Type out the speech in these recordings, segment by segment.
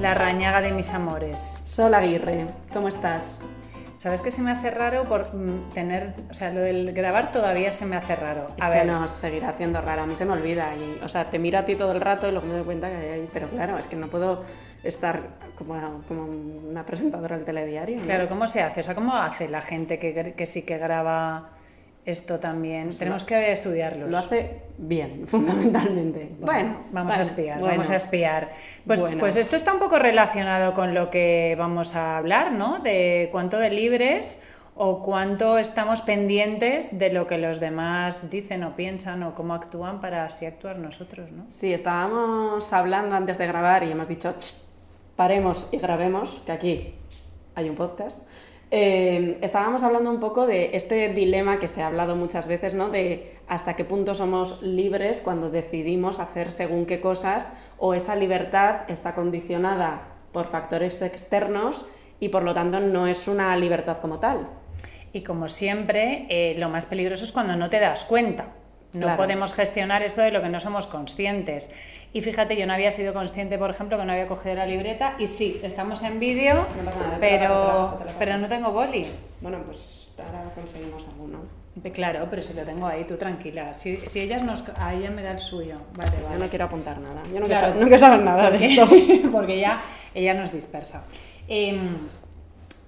La rañaga de mis amores. Sol Aguirre, ¿cómo estás? ¿Sabes qué se me hace raro por mm, tener, o sea, lo del grabar todavía se me hace raro? A ver, nos seguirá haciendo raro, a mí se me olvida. Y, o sea, te miro a ti todo el rato y luego me doy cuenta que hay, pero claro, es que no puedo estar como, como una presentadora del telediario. Claro, ¿cómo se hace? O sea, ¿cómo hace la gente que, que sí que graba esto también. Pues Tenemos que estudiarlos. Lo hace bien, fundamentalmente. Bueno, vamos a espiar, vamos a espiar. Pues, pues esto está un poco relacionado con lo que vamos a hablar, ¿no? De cuánto de libres o cuánto estamos pendientes de lo que los demás dicen o piensan o cómo actúan para así actuar nosotros, ¿no? Sí, estábamos hablando antes de grabar y hemos dicho, paremos y grabemos, que aquí hay un podcast. Eh, estábamos hablando un poco de este dilema que se ha hablado muchas veces, ¿no? De hasta qué punto somos libres cuando decidimos hacer según qué cosas o esa libertad está condicionada por factores externos y por lo tanto no es una libertad como tal. Y como siempre, eh, lo más peligroso es cuando no te das cuenta. No podemos gestionar esto de lo que no somos conscientes. Y fíjate, yo no había sido consciente, por ejemplo, que no había cogido la libreta. Y sí, estamos en vídeo, pero, pero no tengo boli. Bueno, pues ahora conseguimos alguno. Claro, pero si lo tengo ahí, tú tranquila. Si, si ellas nos... A ella me da el suyo. Vale, vale. Yo no quiero apuntar nada. Yo no, quiero, no quiero saber nada de esto. porque ya ella nos dispersa. Eh,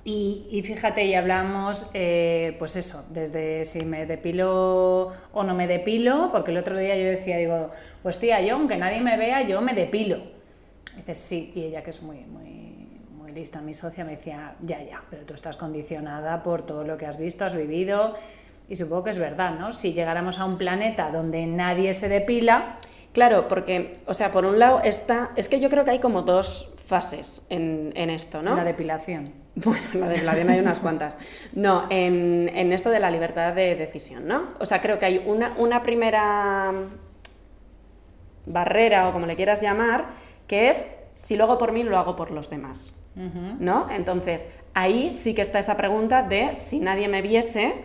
y, fíjate, y hablamos, eh, pues eso, desde si me depilo o no me depilo, porque el otro día yo decía, digo, pues tía, yo aunque nadie me vea, yo me depilo. Y dices, sí, y ella que es muy, muy, muy lista, mi socia, me decía, ya, ya, pero tú estás condicionada por todo lo que has visto, has vivido, y supongo que es verdad, ¿no? Si llegáramos a un planeta donde nadie se depila... Claro, porque, o sea, por un lado está, es que yo creo que hay como dos fases en, en esto, ¿no? La depilación. Bueno, la depilación hay unas cuantas. No, en, en, esto de la libertad de decisión, ¿no? O sea, creo que hay una, una primera barrera o como le quieras llamar, que es si lo hago por mí, lo hago por los demás. ¿No? Entonces, ahí sí que está esa pregunta de si nadie me viese,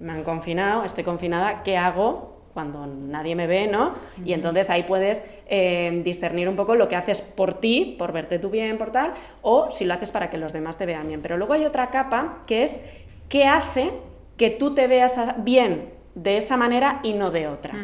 me han confinado, estoy confinada, ¿qué hago cuando nadie me ve, ¿no? Y entonces ahí puedes eh, discernir un poco lo que haces por ti, por verte tú bien, por tal, o si lo haces para que los demás te vean bien. Pero luego hay otra capa que es qué hace que tú te veas bien de esa manera y no de otra.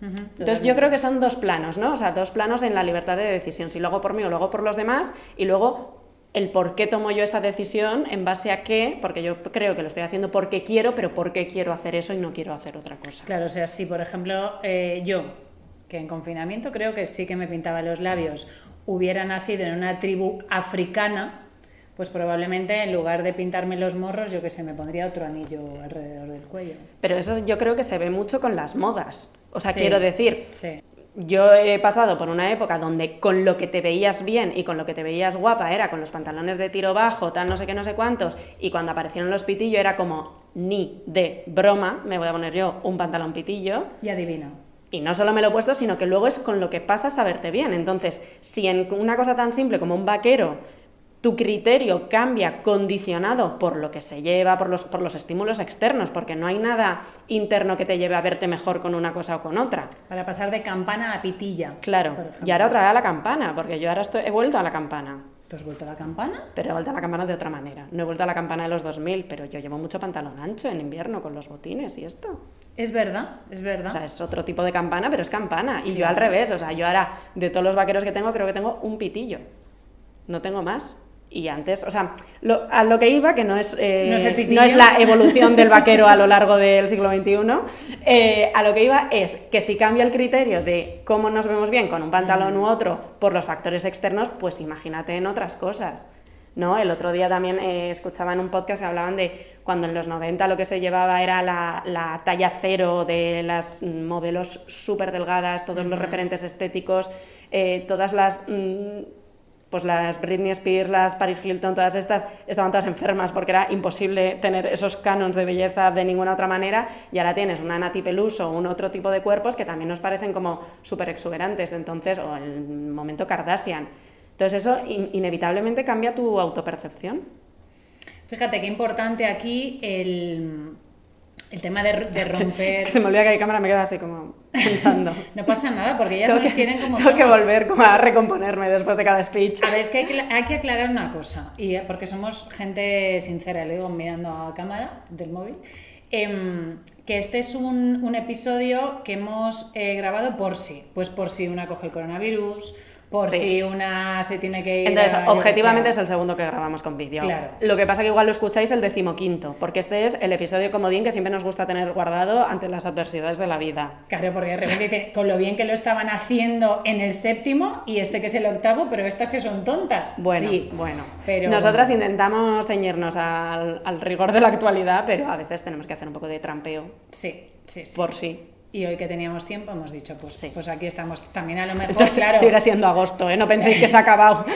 Entonces yo creo que son dos planos, ¿no? O sea, dos planos en la libertad de decisión, si lo hago por mí o lo hago por los demás, y luego el por qué tomo yo esa decisión, en base a qué, porque yo creo que lo estoy haciendo porque quiero, pero por qué quiero hacer eso y no quiero hacer otra cosa. Claro, o sea, si por ejemplo eh, yo, que en confinamiento creo que sí que me pintaba los labios, hubiera nacido en una tribu africana, pues probablemente en lugar de pintarme los morros, yo que sé, me pondría otro anillo alrededor del cuello. Pero eso yo creo que se ve mucho con las modas. O sea, quiero decir, sí yo he pasado por una época donde con lo que te veías bien y con lo que te veías guapa era con los pantalones de tiro bajo, tal no sé qué, no sé cuántos, y cuando aparecieron los pitillos era como ni de broma, me voy a poner yo un pantalón pitillo. Y adivina. Y no solo me lo he puesto, sino que luego es con lo que pasas a verte bien. Entonces, si en una cosa tan simple como un vaquero tu criterio cambia condicionado por lo que se lleva, por los, por los estímulos externos, porque no hay nada interno que te lleve a verte mejor con una cosa o con otra. Para pasar de campana a pitilla. Claro. Y ahora otra vez a la campana, porque yo ahora he vuelto a la campana. ¿Tú has vuelto a la campana? Pero he vuelto a la campana de otra manera. No he vuelto a la campana de los 2000, pero yo llevo mucho pantalón ancho en invierno con los botines y esto. Es verdad, es verdad. O sea, es otro tipo de campana, pero es campana. Y yo al revés, o sea, yo ahora de todos los vaqueros que tengo, creo que tengo un pitillo. No tengo más. Y antes, o sea, a lo que iba, que no es, eh, no, es la evolución del vaquero a lo largo del siglo XXI, eh, a lo que iba es que si cambia el criterio de cómo nos vemos bien con un pantalón u otro por los factores externos, pues imagínate en otras cosas. ¿no? El otro día también eh, escuchaba en un podcast que hablaban de cuando en los 90 lo que se llevaba era la, talla cero de las modelos súper delgadas, todos los referentes estéticos, todas las... Mm, pues las Britney Spears, las Paris Hilton, todas estas estaban todas enfermas porque era imposible tener esos canons de belleza de ninguna otra manera y ahora tienes una Nati Peluso o un otro tipo de cuerpos que también nos parecen como súper exuberantes, entonces, o el momento Kardashian. Entonces eso inevitablemente cambia tu autopercepción. Fíjate qué importante aquí el El tema de, de romper... es que se me olvida que hay cámara, me queda así como pensando. no pasa nada, porque ellas nos quieren como Tengo que volver como a recomponerme después de cada speech. A ver, es que hay que, hay que aclarar una cosa, y eh, porque somos gente sincera, le digo mirando a cámara del móvil, em, que este es un, un episodio que hemos eh, grabado por sí, pues por si una coge el coronavirus, por si una se tiene que ir. Entonces, objetivamente es el segundo que grabamos con vídeo. Claro. Lo que pasa que igual lo escucháis el decimoquinto, porque este es el episodio comodín que siempre nos gusta tener guardado ante las adversidades de la vida. Claro, porque de repente dicen, con lo bien que lo estaban haciendo en el séptimo y este que es el octavo, pero estas que son tontas. Bueno, sí, bueno. Pero... Nosotras intentamos ceñirnos al, al rigor de la actualidad, pero a veces tenemos que hacer un poco de trampeo. Sí, sí, sí. Por sí. Y hoy que teníamos tiempo hemos dicho, pues, Sí. pues aquí estamos. También a lo mejor, Entonces, claro. sigue siendo agosto, ¿eh? No penséis que se ha acabado.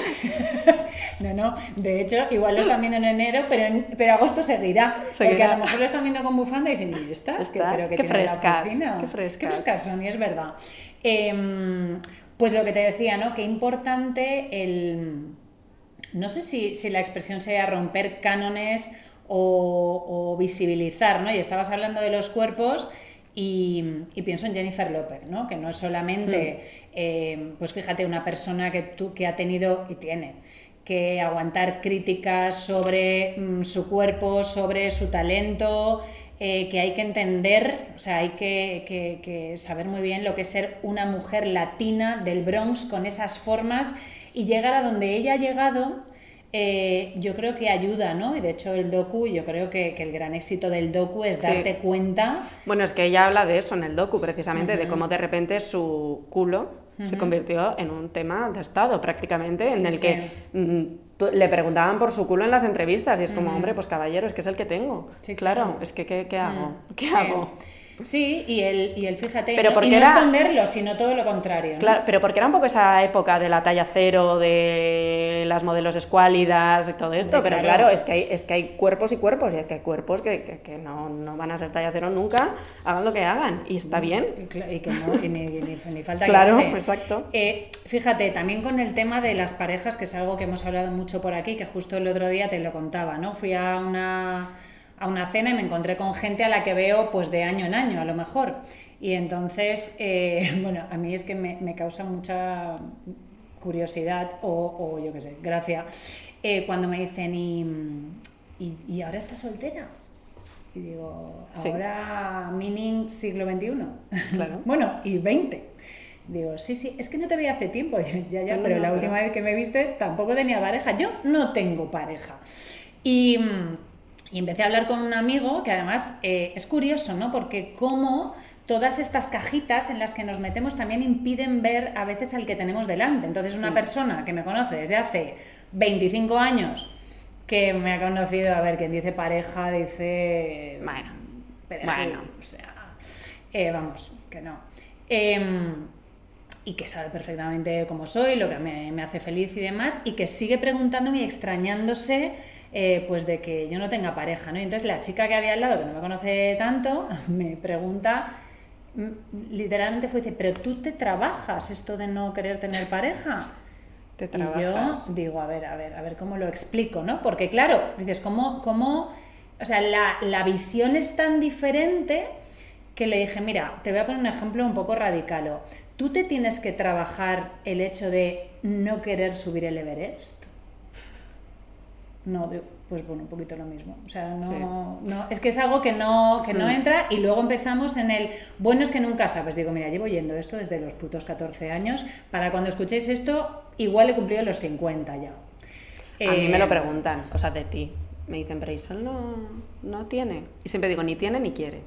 No, no, de hecho, igual lo están viendo en enero, pero, en, pero agosto seguirá. Porque Seguirá. a lo mejor lo están viendo con bufanda y dicen, ¿y estas? ¿Qué, Estas, pero que qué la frescas, oficina? qué frescas. Qué frescas son, y es verdad. Em, pues lo que te decía, ¿no? Qué importante el... No sé si, si la expresión sea romper cánones o, o visibilizar, ¿no? Y estabas hablando de los cuerpos y, y pienso en Jennifer López, ¿no? Que no es solamente, eh, pues fíjate, una persona que, tú, que ha tenido y tiene que aguantar críticas sobre mm, su cuerpo, sobre su talento, eh, que hay que entender, o sea, hay que, que- que saber muy bien lo que es ser una mujer latina del Bronx con esas formas y llegar a donde ella ha llegado. Eh, yo creo que ayuda, ¿no? Y de hecho el docu, yo creo que, que el gran éxito del docu es Sí. darte cuenta Bueno, es que ella habla de eso en el docu, precisamente, de cómo de repente su culo se convirtió en un tema de Estado, prácticamente, en Sí, el sí. que mm, le preguntaban por su culo en las entrevistas y es como, hombre, pues caballero, es que es el que tengo. Sí, claro, es que, ¿qué, qué hago? ¿Qué hago? Sí, y el, y el fíjate, Pero no, porque y no era- esconderlo, sino todo lo contrario. ¿no? Claro, pero porque era un poco esa época de la talla cero, de las modelos escuálidas y todo esto, pero claro. claro, es, que hay, es que hay cuerpos y cuerpos, y es que hay cuerpos que, que- que no, no van a ser talla cero nunca, hagan lo que hagan, y está bien. Y, que no, y ni, ni- ni falta Claro, que exacto. Eh, fíjate, también con el tema de las parejas, que es algo que hemos hablado mucho por aquí, que justo el otro día te lo contaba, ¿no? Fui a una, a una cena y me encontré con gente a la que veo pues de año en año, a lo mejor. Y entonces, eh, bueno, a mí es que me, me causa mucha curiosidad o, o yo qué sé, gracia, eh, cuando me dicen, ¿y, y, y ahora estás soltera? Y digo, Sí. ahora meaning siglo XXI. Claro. bueno, y 20. Digo, sí, sí, es que no te veía hace tiempo. Yo, ya, ya, pero la última vez que me viste tampoco tenía pareja. Yo no tengo pareja. Y, mm, y empecé a hablar con un amigo que además eh, es curioso, ¿no? Porque cómo todas estas cajitas en las que nos metemos también impiden ver a veces al que tenemos delante. Entonces, una persona que me conoce desde hace 25 años, que me ha conocido, a ver, quien dice pareja, dice... Bueno, perejil, bueno. o sea, eh, vamos, que no. Em, y que sabe perfectamente cómo soy, lo que me, me hace feliz y demás, y que sigue preguntándome y extrañándose eh, pues de que yo no tenga pareja, ¿no? Y entonces la chica que había al lado, que no me conoce tanto, me pregunta, mm, literalmente fue, dice, pero tú te trabajas esto de no querer tener pareja. Te Y trabajas. yo digo, a ver, a ver, a ver cómo lo explico, ¿no? Porque claro, dices, ¿cómo, cómo o sea, la, la visión es tan diferente que le dije, mira, te voy a poner un ejemplo un poco radical. ¿Tú te tienes que trabajar el hecho de no querer subir el Everest? No, pues bueno, un poquito lo mismo. O sea, no, no es que es algo que no, que no Mm. entra y luego empezamos en el, bueno, es que nunca sabes. Digo, mira, llevo yendo esto desde los putos 14 años. Para cuando escuchéis esto, igual he cumplido los 50 ya. A mí me Eh, lo preguntan, o sea, de ti. Me dicen, pero Isol no, no tiene. Y siempre digo, ni tiene ni quiere.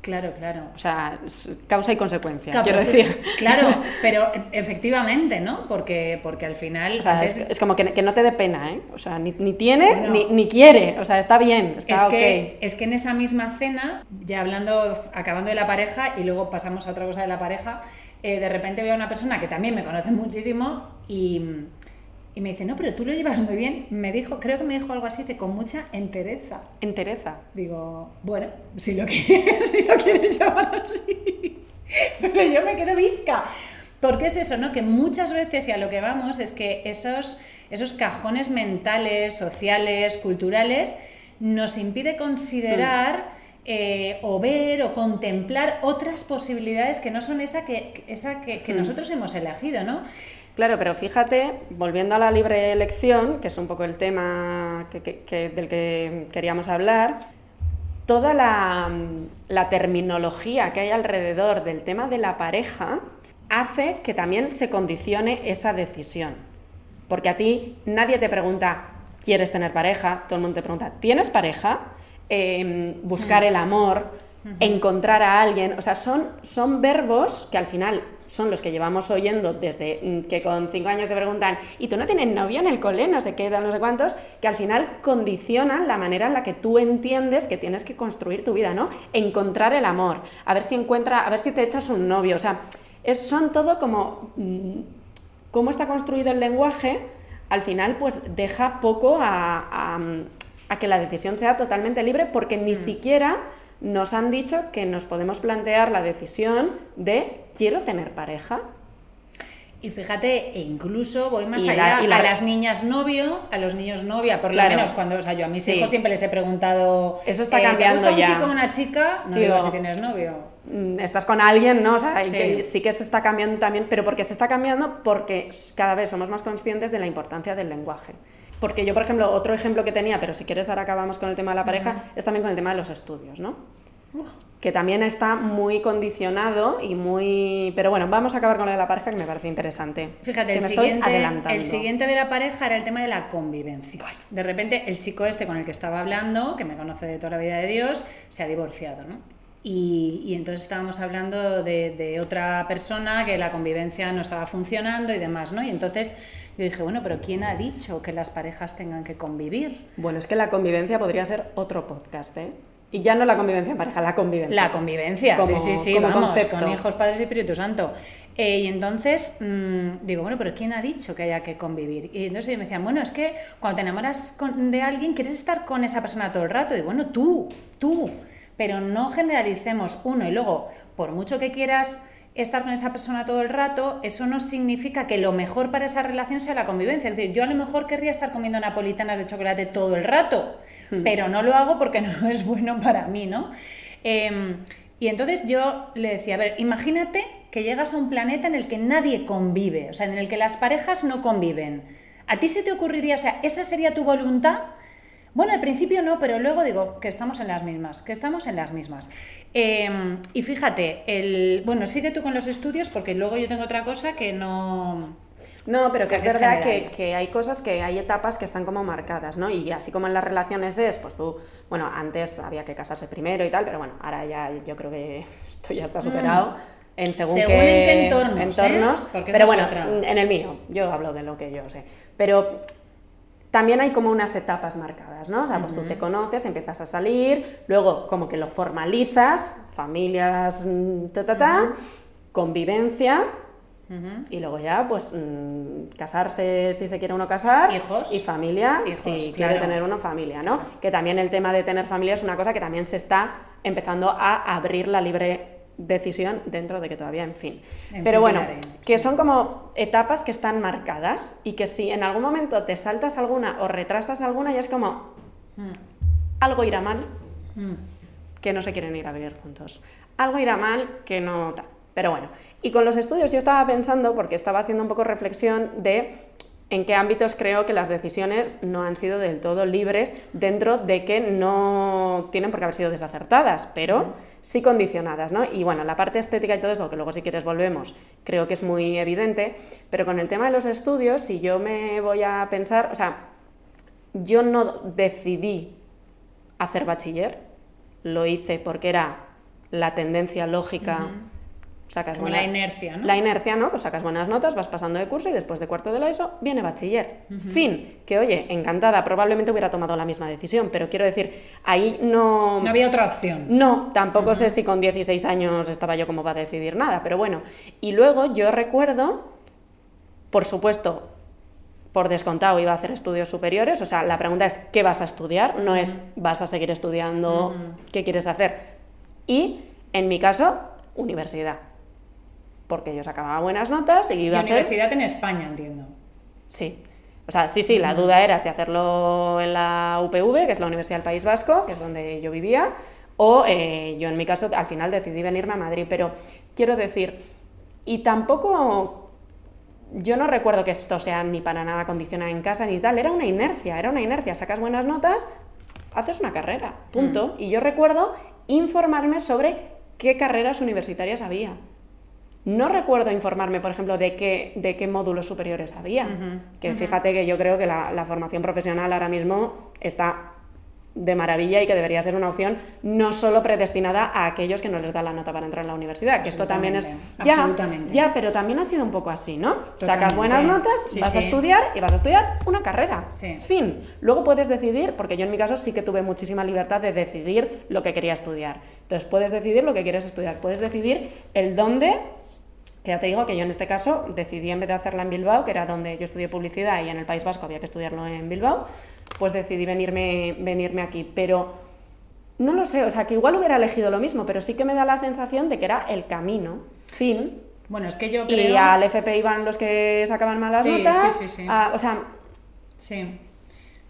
Claro, claro. O sea, es causa y consecuencia, Claro, quiero decir. Claro, pero efectivamente, ¿no? Porque, porque al final. O sea, antes- es, es como que, que no te dé pena, ¿eh? O sea, ni, ni tiene Bueno. ni, ni quiere. O sea, está bien, Es está que, ok. es que en esa misma cena, ya hablando, acabando de la pareja y luego pasamos a otra cosa de la pareja, eh, de repente veo a una persona que también me conoce muchísimo y, y me dice, no, pero tú lo llevas muy bien. Me dijo, creo que me dijo algo así, de con mucha entereza. Entereza. Digo, bueno, si lo quieres, si lo quieres llamar así. Pero yo me quedo bizca. Porque es eso, ¿no? Que muchas veces, y a lo que vamos, es que esos, esos cajones mentales, sociales, culturales, nos impide considerar eh, o ver o contemplar otras posibilidades que no son esa que, esa que, hmm. nosotros hemos elegido, ¿no? Claro, pero fíjate, volviendo a la libre elección, que es un poco el tema del que queríamos hablar, toda la, la, terminología que hay alrededor del tema de la pareja hace que también se condicione esa decisión. Porque a ti nadie te pregunta, ¿quieres tener pareja? Todo el mundo te pregunta, ¿tienes pareja? Em, buscar el amor, encontrar a alguien, o sea, son, son verbos que al final son los que llevamos oyendo desde mm, que con cinco años te preguntan, ¿y tú no tienes novia en el cole? No sé qué, no sé cuántos, que al final condicionan la manera en la que tú entiendes que tienes que construir tu vida, ¿no? Encontrar el amor, a ver si encuentra, a ver si te echas un novio, o sea, es, son todo como mm, cómo está construido el lenguaje, al final pues deja poco a a que la decisión sea totalmente libre porque ni mm. siquiera nos han dicho que nos podemos plantear la decisión de quiero tener pareja. Y fíjate, e incluso voy más allá, a las niñas novio, a los niños novia, por lo menos cuando, o sea, yo a mis hijos siempre les he preguntado, eso está cambiando ¿te gusta un chico o una chica? No digo si tienes novio. Mm, estás con alguien, ¿no? O sea, sí. sí que se está cambiando también, pero porque se está cambiando porque cada vez somos más conscientes de la importancia del lenguaje. Porque yo, por ejemplo, otro ejemplo que tenía, pero si quieres ahora acabamos con el tema de la pareja, es también con el tema de los estudios, ¿no? Que también está muy condicionado y muy... Pero bueno, vamos a acabar con lo de la pareja que me parece interesante. Fíjate, el, siguiente, el siguiente de la pareja era el tema de la convivencia. De repente el chico este con el que estaba hablando, que me conoce de toda la vida de Dios, se ha divorciado, ¿no? Y, y, entonces estábamos hablando de, de, otra persona que la convivencia no estaba funcionando y demás, ¿no? Y entonces yo dije, bueno, pero ¿quién ha dicho que las parejas tengan que convivir? Bueno, es que la convivencia podría ser otro podcast, ¿eh? Y ya no la convivencia en pareja, la convivencia. La convivencia, sí, sí, sí, vamos, con hijos, padres y Espíritu Santo. Eh, y entonces mm, digo, bueno, pero ¿quién ha dicho que haya que convivir? Y entonces me decían, bueno, es que cuando te enamoras de alguien, quieres estar con esa persona todo el rato. Y bueno, tú, tú. Pero no generalicemos uno y luego, por mucho que quieras estar con esa persona todo el rato, eso no significa que lo mejor para esa relación sea la convivencia. Es decir, yo a lo mejor querría estar comiendo napolitanas de chocolate todo el rato, hmm. pero no lo hago porque no es bueno para mí, ¿no? Em, y entonces yo le decía, a ver, imagínate que llegas a un planeta en el que nadie convive, o sea, en el que las parejas no conviven. ¿A ti se te ocurriría, o sea, esa sería tu voluntad? Bueno, al principio no, pero luego digo que estamos en las mismas, que estamos en las mismas. Em, y fíjate, el, bueno, sigue tú con los estudios porque luego yo tengo otra cosa que no... No, pero que es verdad que, hay cosas que hay etapas que están como marcadas, ¿no? Y así como en las relaciones es, pues tú, bueno, antes había que casarse primero y tal, pero bueno, ahora ya yo creo que esto ya está superado. Mm. En según, según en qué entornos, ¿eh? entornos pero bueno, en el mío, yo hablo de lo que yo sé. Pero también hay como unas etapas marcadas, ¿no? O sea, pues tú te conoces, empiezas a salir, luego como que lo formalizas, familias, mm, ta, ta, ta, convivencia, y luego ya, pues, mm, casarse si se quiere uno casar. Hijos. Y familia si quiere tener una familia, ¿no? Que también el tema de tener familia es una cosa que también se está empezando a abrir la libre decisión dentro de que todavía, en fin. Pero bueno, que son como etapas que están marcadas y que si en algún momento te saltas alguna o retrasas alguna, ya es como mm. algo irá mal, mm. que no se quieren ir a vivir juntos. Algo irá mal que no... Pero bueno, y con los estudios yo estaba pensando, porque estaba haciendo un poco reflexión de en qué ámbitos creo que las decisiones no han sido del todo libres dentro de que no tienen por qué haber sido desacertadas, pero sí condicionadas, ¿no? Y bueno, la parte estética y todo eso, que luego si quieres volvemos, creo que es muy evidente, pero con el tema de los estudios, si yo me voy a pensar, o sea, yo no decidí hacer bachiller, lo hice porque era la tendencia lógica sacas la inercia, ¿no? La inercia, ¿no? Pues sacas buenas notas, vas pasando de curso y después de cuarto de la ESO viene bachiller. Fin. Que oye, encantada, probablemente hubiera tomado la misma decisión, pero quiero decir, ahí no... No había otra opción. No, tampoco sé si con 16 años estaba yo como para decidir nada, pero bueno. Y luego yo recuerdo, por supuesto, por descontado iba a hacer estudios superiores, o sea, la pregunta es, ¿qué vas a estudiar? No es, ¿vas a seguir estudiando? ¿Qué quieres hacer? Y, en mi caso, universidad porque yo sacaba buenas notas y iba a hacer... universidad en España, entiendo. Sí. O sea, sí, sí, la duda era si hacerlo en la UPV, que es la Universidad del País Vasco, que es donde yo vivía, O eh, yo en mi caso al final decidí venirme a Madrid, pero quiero decir, y tampoco yo no recuerdo que esto sea ni para nada condicionado en casa ni tal, era una inercia, era una inercia, sacas buenas notas, haces una carrera, punto. Mm. Y yo recuerdo informarme sobre qué carreras universitarias había. No recuerdo informarme, por ejemplo, de qué, de qué módulos superiores había. que fíjate que yo creo que la, la, formación profesional ahora mismo está de maravilla y que debería ser una opción no solo predestinada a aquellos que no les da la nota para entrar en la universidad, que esto también es ya, ya, pero también ha sido un poco así, ¿no? Sacas buenas notas, vas a estudiar y vas a estudiar una carrera. Fin. Luego puedes decidir, porque yo en mi caso sí que tuve muchísima libertad de decidir lo que quería estudiar. Entonces puedes decidir lo que quieres estudiar, puedes decidir el dónde que ya te digo que yo en este caso decidí en vez de hacerla en Bilbao, que era donde yo estudié publicidad y en el País Vasco había que estudiarlo en Bilbao, pues decidí venirme, venirme aquí. Pero no lo sé, o sea, que igual hubiera elegido lo mismo, pero sí que me da la sensación de que era el camino, fin. Bueno, es que yo creo... Y al FP iban los que sacaban malas notas. Sí, sí, sí. o sea... Sí.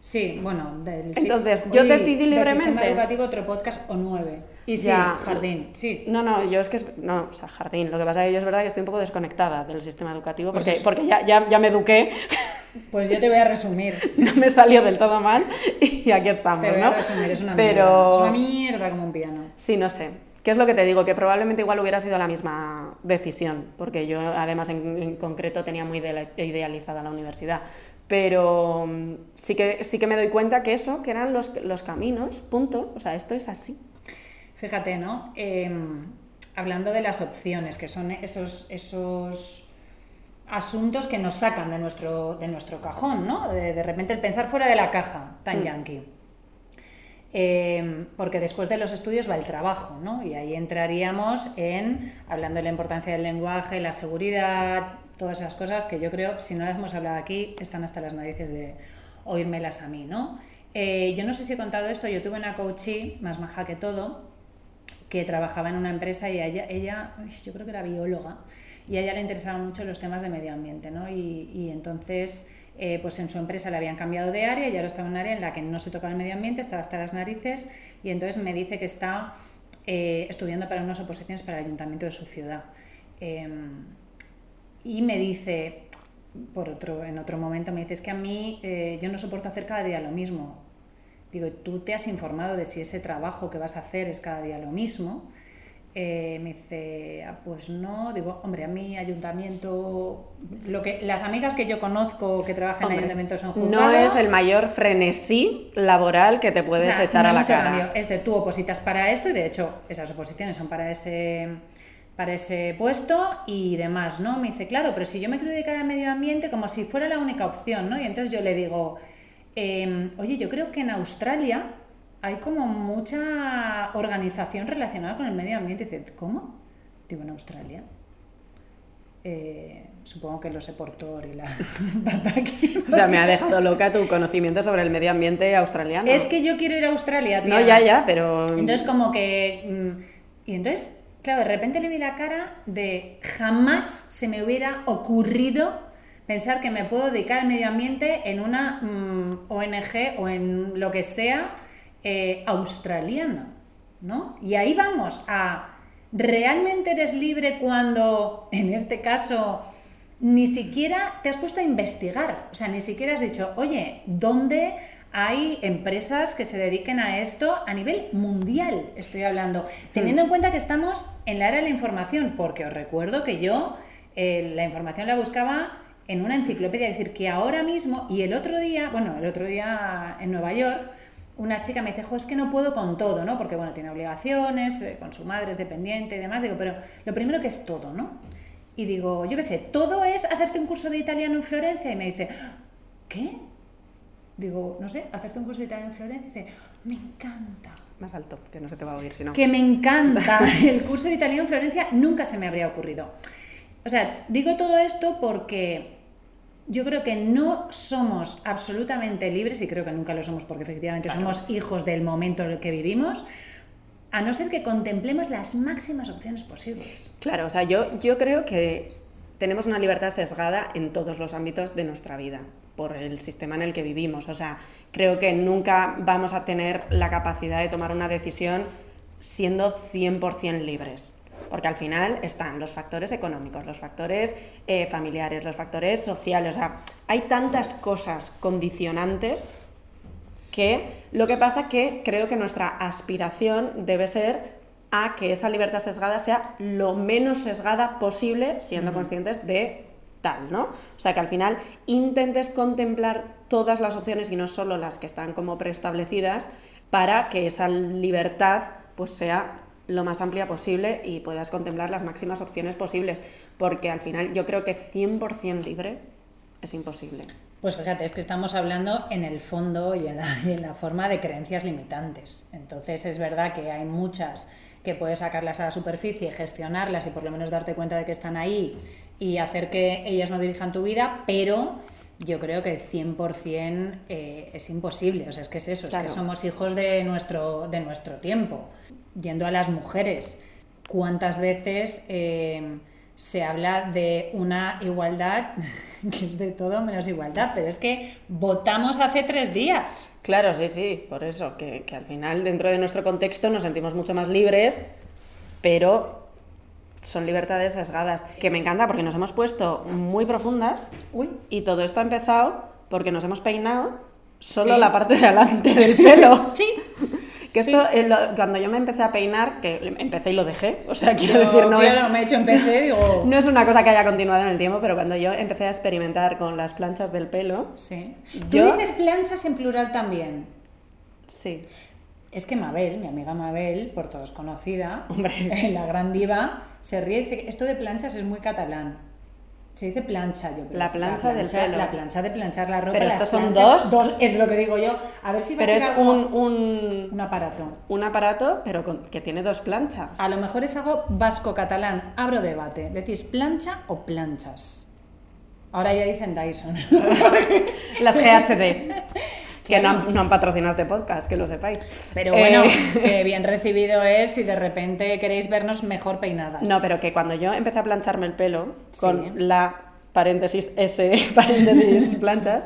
Sí, bueno, del, Entonces, yo decidí libremente. Del sistema educativo, otro podcast o nueve. Y sí, jardín, sí. No, no, yo es que. No, o sea, jardín. Lo que pasa es que yo es verdad que estoy un poco desconectada del sistema educativo pues porque, porque ya, ya, ya, me eduqué. Pues yo te voy a resumir. no me salió del todo mal y aquí estamos, te voy ¿no? A resumir, es una Pero... mierda. Es una mierda como un piano. Sí, no sé. ¿Qué es lo que te digo? Que probablemente igual hubiera sido la misma decisión, porque yo además en, en concreto tenía muy idealizada la universidad pero mm, sí que, sí que me doy cuenta que eso, que eran los, los caminos, punto, o sea, esto es así. Fíjate, ¿no? Em, hablando de las opciones, que son esos, esos asuntos que nos sacan de nuestro, de nuestro cajón, ¿no? De, repente el pensar fuera de la caja, tan mm. yankee. Em, porque después de los estudios va el trabajo, ¿no? Y ahí entraríamos en, hablando de la importancia del lenguaje, la seguridad, todas esas cosas que yo creo, si no las hemos hablado aquí, están hasta las narices de oírmelas a mí, ¿no? Eh, yo no sé si he contado esto, yo tuve una coachee, más maja que todo, que trabajaba en una empresa y ella, ella yo creo que era bióloga, y a ella le interesaban mucho los temas de medio ambiente, ¿no? Y, entonces, eh, pues en su empresa le habían cambiado de área y ahora estaba en un área en la que no se tocaba el medio ambiente, estaba hasta las narices, y entonces me dice que está eh, estudiando para unas oposiciones para el ayuntamiento de su ciudad. Em, y me dice, por otro, en otro momento, me dice, es que a mí eh, yo no soporto hacer cada día lo mismo. Digo, ¿tú te has informado de si ese trabajo que vas a hacer es cada día lo mismo? Eh, me dice, ah, pues no, digo, hombre, a mí ayuntamiento, lo que las amigas que yo conozco que trabajan en ayuntamiento son juzgados. No es el mayor frenesí laboral que te puedes echar a la cara. Es de tú opositas para esto y de hecho esas oposiciones son para ese para ese puesto y demás, ¿no? Me dice, claro, pero si yo me quiero dedicar al medio ambiente como si fuera la única opción, ¿no? Y entonces yo le digo, em, oye, yo creo que en Australia hay como mucha organización relacionada con el medio ambiente. Dice, ¿cómo? Digo, en Australia. Eh, supongo que lo sé por Thor y la O sea, me ha dejado loca tu conocimiento sobre el medio ambiente australiano. Es que yo quiero ir a Australia, No, ya, ya, pero... Entonces como que... Mm, y entonces Claro, de repente le vi la cara de jamás se me hubiera ocurrido pensar que me puedo dedicar al medio ambiente en una mm, ONG o en lo que sea eh, australiano, ¿no? Y ahí vamos a, ¿realmente eres libre cuando, en este caso, ni siquiera te has puesto a investigar? O sea, ni siquiera has dicho, oye, ¿dónde hay empresas que se dediquen a esto a nivel mundial, estoy hablando, teniendo en cuenta que estamos en la era de la información, porque os recuerdo que yo eh, la información la buscaba en una enciclopedia, es decir, que ahora mismo, y el otro día, bueno, el otro día en Nueva York, una chica me dice, jo, es que no puedo con todo, ¿no? Porque, bueno, tiene obligaciones, eh, con su madre es dependiente y demás, digo, pero lo primero que es todo, ¿no? Y digo, yo qué sé, todo es hacerte un curso de italiano en Florencia, y me dice, ¿qué? digo, no sé, hacerte un curso de italiano en Florencia, y dice, me encanta. Más alto, que no se te va a oír, si no. Que me encanta. El curso de italiano en Florencia nunca se me habría ocurrido. O sea, digo todo esto porque yo creo que no somos absolutamente libres, y creo que nunca lo somos porque efectivamente somos hijos del momento en el que vivimos, a no ser que contemplemos las máximas opciones posibles. Claro, o sea, yo, yo creo que tenemos una libertad sesgada en todos los ámbitos de nuestra vida por el sistema en el que vivimos. O sea, creo que nunca vamos a tener la capacidad de tomar una decisión siendo 100% libres. Porque al final están los factores económicos, los factores eh, familiares, los factores sociales. O sea, hay tantas cosas condicionantes que lo que pasa que creo que nuestra aspiración debe ser a que esa libertad sesgada sea lo menos sesgada posible, siendo conscientes de tal, ¿no? O sea, que al final intentes contemplar todas las opciones y no solo las que están como preestablecidas para que esa libertad pues sea lo más amplia posible y puedas contemplar las máximas opciones posibles, porque al final yo creo que 100% libre es imposible. Pues fíjate, es que estamos hablando en el fondo y en, la, en la forma de creencias limitantes. Entonces es verdad que hay muchas que puedes sacarlas a la superficie, gestionarlas y por lo menos darte cuenta de que están ahí y hacer que ellas no dirijan tu vida, pero yo creo que 100% eh, es imposible. O sea, es que es eso, es que somos hijos de nuestro, de nuestro tiempo. Yendo a las mujeres, ¿cuántas veces eh, se habla de una igualdad que es de todo menos igualdad? Pero es que votamos hace tres días. Claro, sí, sí, por eso, que, que al final dentro de nuestro contexto nos sentimos mucho más libres, pero son libertades sesgadas, que me encanta porque nos hemos puesto muy profundas Uy. y todo esto ha empezado porque nos hemos peinado solo la parte de adelante del pelo. sí. Que esto, eh, cuando yo me empecé a peinar, que empecé y lo dejé, o sea, quiero decir, no claro, me he hecho empecé, digo... No es una cosa que haya continuado en el tiempo, pero cuando yo empecé a experimentar con las planchas del pelo... Sí. Yo... ¿Tú dices planchas en plural también? Sí. Es que Mabel, mi amiga Mabel, por todos conocida, Hombre. la gran diva, se ríe y dice que esto de planchas es muy catalán. Se dice plancha, yo creo. La plancha, del pelo. La plancha de planchar la ropa. Pero las son dos. Dos, es lo que digo yo. A ver si va pero a ser es un, un, un, aparato. Un aparato, pero que tiene dos planchas. A lo mejor es algo vasco-catalán. Abro debate. ¿Decís plancha o planchas? Ahora ya dicen Dyson. Las GHD. Que no han, patrocinado este podcast, que lo sepáis. Pero bueno, eh, que bien recibido es si de repente queréis vernos mejor peinadas. No, pero que cuando yo empecé a plancharme el pelo con la paréntesis S, paréntesis planchas,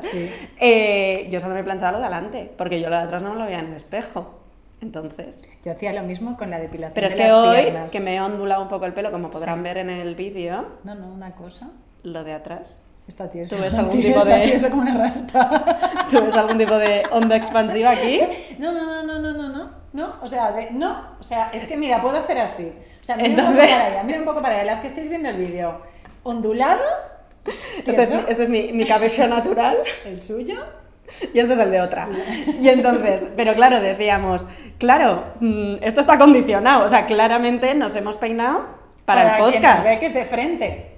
eh, yo solo me planchaba lo de adelante, porque yo lo de atrás no me lo veía en el espejo. Entonces. Yo hacía lo mismo con la depilación. Pero es que hoy, que me he ondulado un poco el pelo, como podrán ver en el vídeo. No, no, una cosa. Lo de atrás. Está tieso. ¿Tú ves algún tipo de... tieso como una raspa. ¿Tú ves algún tipo de onda expansiva aquí? No, no, no, no, no, no, no. No, o sea, de, no, o sea, es que mira, puedo hacer así. O sea, mira un poco para allá, mira un poco para allá. Las que estáis viendo el vídeo, ondulado. Este es, este es mi, mi cabello natural. ¿El suyo? Y este es el de otra. Y entonces, pero claro, decíamos, claro, mm, esto está condicionado. O sea, claramente nos hemos peinado para, el podcast. Quien ve que es de frente.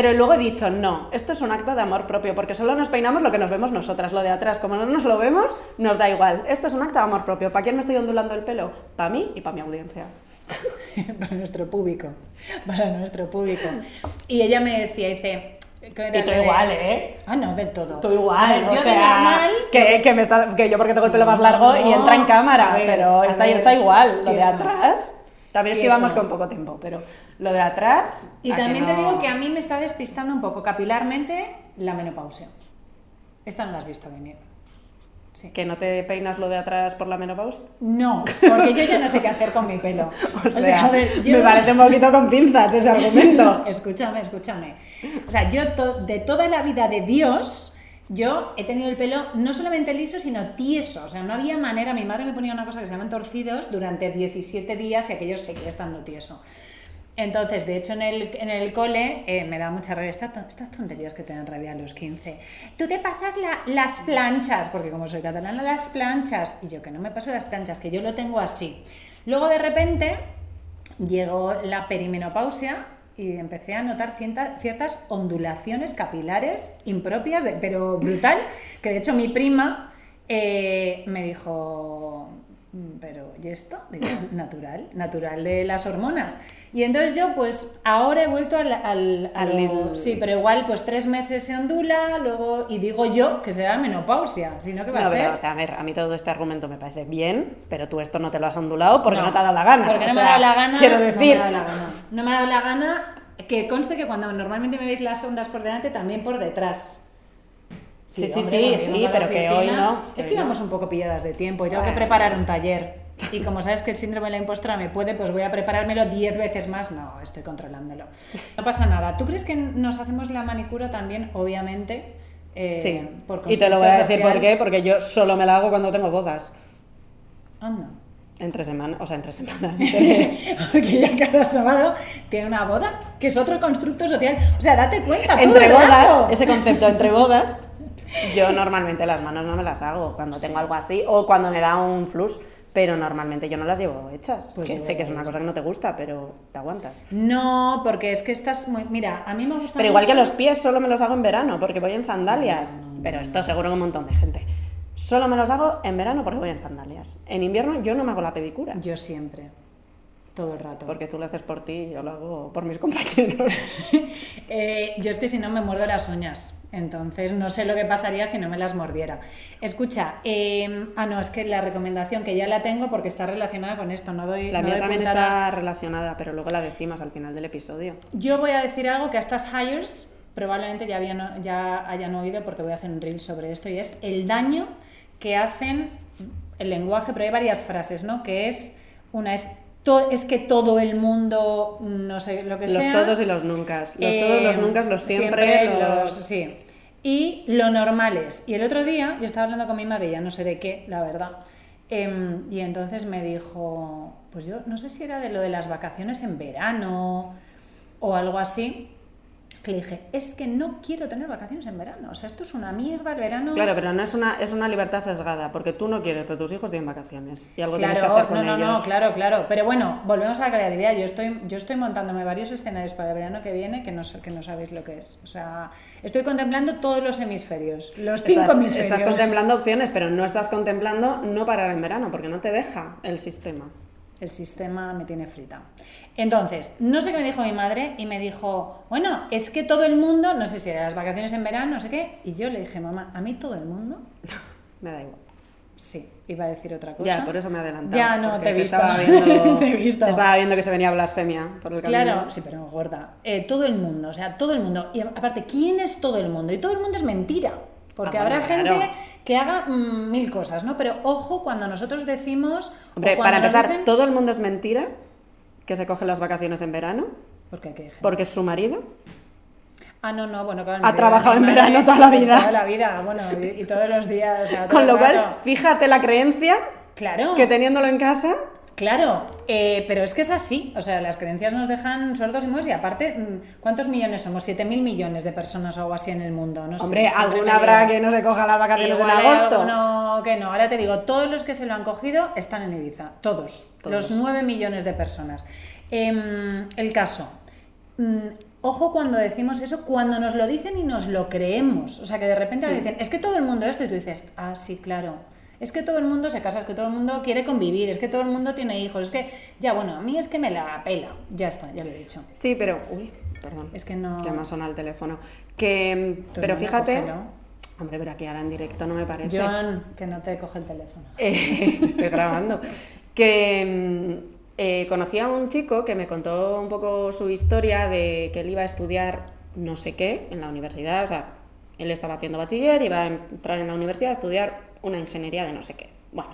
Pero luego he dicho, no, esto es un acto de amor propio, porque solo nos peinamos lo que nos vemos nosotras, lo de atrás, como no nos lo vemos, nos da igual. Esto es un acto de amor propio. ¿Para quién me estoy ondulando el pelo? Para mí y para mi audiencia. para nuestro público, para nuestro público. Y ella me decía, dice... Y tú igual, ¿eh? Ah, no, del todo. Tú igual, yo de normal... Que, que, me está, que yo porque tengo el pelo más largo y entra en cámara, pero está, está igual. Lo de atrás... También es que íbamos con poco tiempo, pero lo de atrás. Y también te digo que a mí me está despistando un poco capilarmente la menopausia. Esta no la has visto venir. Sí. ¿Que no te peinas lo de atrás por la menopausia? No, porque yo ya no sé qué hacer con mi pelo. o, sea, me parece un poquito con pinzas ese argumento. escúchame, escúchame. O sea, yo de toda la vida de Dios yo he tenido el pelo no solamente liso, sino tieso. O sea, no había manera. Mi madre me ponía una cosa que se llaman torcidos durante 17 días y aquello seguía estando tieso. Entonces, de hecho, en el, en el cole eh, me da mucha rabia estas tonterías que te dan rabia a los 15. Tú te pasas las planchas, porque como soy catalana, las planchas. Y yo que no me paso las planchas, que yo lo tengo así. Luego, de repente, llegó la perimenopausia y empecé a notar ciertas ondulaciones capilares impropias, de, pero brutal, que de hecho mi prima eh, me dijo, pero ¿y esto? Digo, natural, natural de las hormonas. Y entonces yo, pues ahora he vuelto al... al, sí, pero igual, pues tres meses se ondula, luego... Y digo yo que será menopausia, sino que va a ser... o sea, a ver, a mí todo este argumento me parece bien, pero tú esto no te lo has ondulado porque no, te ha dado la gana. Porque no me ha dado la gana. Quiero decir... No me ha dado la gana. No me ha dado la gana que conste que cuando normalmente me veis las ondas por delante, también por detrás. Sí, sí, sí, sí, pero que hoy no. Es que íbamos un poco pilladas de tiempo y tengo que preparar un taller Y como sabes que el síndrome de la impostora me puede, pues voy a preparármelo 10 veces más. No, estoy controlándolo. No pasa nada. ¿Tú crees que nos hacemos la manicura también, obviamente? Eh, sí. y te lo voy a decir por qué, porque yo solo me la hago cuando tengo bodas. Anda. Entre semanas, o sea, entre semanas. Porque ya cada sábado tiene una boda, que es otro constructo social. O sea, date cuenta. entre bodas, ese concepto entre bodas, yo normalmente las manos no me las hago cuando tengo algo así o cuando me da un flux pero normalmente yo no las llevo hechas. Pues sé que es una cosa que no te gusta, pero te aguantas. No, porque es que estás muy... Mira, a mí me gusta Pero igual que los pies solo me los hago en verano, porque voy en sandalias. pero esto seguro que un montón de gente. Solo me los hago en verano porque voy en sandalias. En invierno yo no me hago la pedicura. Yo siempre. Todo el rato. Porque tú lo haces por ti y yo lo hago por mis compañeros. Eh, yo es que si no me muerdo las uñas. Entonces no sé lo que pasaría si no me las mordiera. Escucha, em, ah, no, es que la recomendación que ya la tengo porque está relacionada con esto. No doy. La mía también está relacionada, pero luego la decimos al final del episodio. Yo voy a decir algo que a estas hires probablemente ya, habían, ya hayan oído porque voy a hacer un reel sobre esto y es el daño que hacen el lenguaje, pero hay varias frases, ¿no? Que es, una es, es que todo el mundo, no sé, lo que sea... Los todos y los nunca. Los todos, los eh, nunca, los siempre, los... Sí. Y lo normal es. Y el otro día yo estaba hablando con mi madre, ya no sé de qué, la verdad, em, y entonces me dijo, pues yo no sé si era de lo de las vacaciones en verano o algo así, le dije, es que no quiero tener vacaciones en verano, o sea, esto es una mierda el verano. Claro, pero no es una, es una libertad sesgada, porque tú no quieres, pero tus hijos tienen vacaciones y algo claro, tienes que hacer con no, no, no, claro, claro, pero bueno, volvemos a la creatividad, yo estoy, yo estoy montándome varios escenarios para el verano que viene que no, que no sabéis lo que es, o sea, estoy contemplando todos los hemisferios, los cinco hemisferios. Estás contemplando opciones, pero no estás contemplando no parar en verano, porque no te deja el sistema. El sistema me tiene frita. Entonces, no sé qué me dijo mi madre y me dijo, bueno, es que todo el mundo, no sé si era las vacaciones en verano, no sé qué, y yo le dije, mamá, ¿a mí todo el mundo? me da igual. Sí, iba a decir otra cosa. Ya, por eso me he adelantado. Ya, no, te he visto. Estaba viendo, te he visto. Estaba viendo que se venía blasfemia por el camino. Claro, sí, pero gorda. Eh, todo el mundo, o sea, todo el mundo. Y aparte, ¿quién es todo el mundo? Y todo el mundo es mentira. Porque ah, habrá gente que haga mm, mil cosas, ¿no? Pero ojo cuando nosotros decimos... Hombre, para empezar, todo el mundo es mentira que se coge las vacaciones en verano. ¿Por qué? Porque es su marido. Ah, no, no, bueno, claro. Ha trabajado en verano toda la vida. Toda la vida, bueno, y, todos los días. Con lo cual, fíjate la creencia claro. que teniéndolo en casa Claro, eh, pero es que es así. O sea, las creencias nos dejan sordos y mudos y aparte, mm, ¿cuántos millones somos? ¿7.000 millones de personas o algo así en el mundo? No Hombre, alguna habrá que no se coja las vacaciones en agosto. No, que no. Ahora te digo, todos los que se lo han cogido están en Ibiza. Todos. Los 9 millones de personas. Em, el caso. Mm, ojo cuando decimos eso, cuando nos lo dicen y nos lo creemos. O sea, que de repente nos mm. dicen, es que todo el mundo esto y tú dices, ah, sí, claro es que todo el mundo se casa, es que todo el mundo quiere convivir, es que todo el mundo tiene hijos, es que, ya bueno, a mí es que me la pela, ya está, ya lo he dicho. Sí, pero, uy, perdón. Es que no... Ya me ha el teléfono. Que, pero fíjate... Hombre, pero aquí ahora en directo no me parece. John, que no te coge el teléfono. Eh, estoy grabando. que mm, eh, conocí a un chico que me contó un poco su historia de que él iba a estudiar no sé qué en la universidad, o sea, él estaba haciendo bachiller, iba a entrar en la universidad a estudiar una ingeniería de no sé qué. Bueno,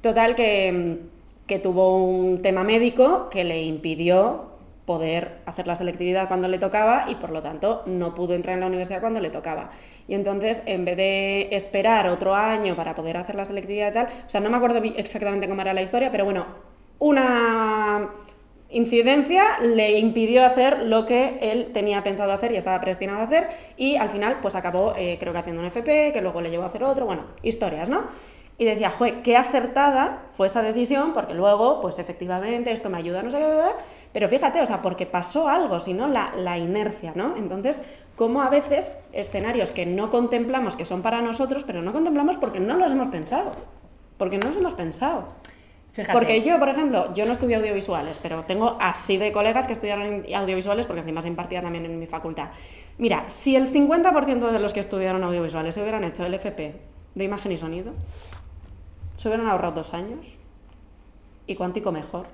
total que, que tuvo un tema médico que le impidió poder hacer la selectividad cuando le tocaba y por lo tanto no pudo entrar en la universidad cuando le tocaba. Y entonces, en vez de esperar otro año para poder hacer la selectividad y tal, o sea, no me acuerdo exactamente cómo era la historia, pero bueno, una incidencia le impidió hacer lo que él tenía pensado hacer y estaba predestinado a hacer y al final pues acabó eh, creo que haciendo un FP, que luego le llevó a hacer otro, bueno, historias, ¿no? Y decía, jue, qué acertada fue esa decisión porque luego pues efectivamente esto me ayuda, no sé qué, pero fíjate, o sea, porque pasó algo, sino la, la inercia, ¿no? Entonces, como a veces escenarios que no contemplamos que son para nosotros, pero no contemplamos porque no los hemos pensado, porque no los hemos pensado. Porque yo, por ejemplo, yo no estudio audiovisuales, pero tengo así de colegas que estudiaron audiovisuales porque encima se impartía también en mi facultad. Mira, si el 50% de los que estudiaron audiovisuales se hubieran hecho el FP de imagen y sonido, se hubieran ahorrado dos años. Y cuántico mejor.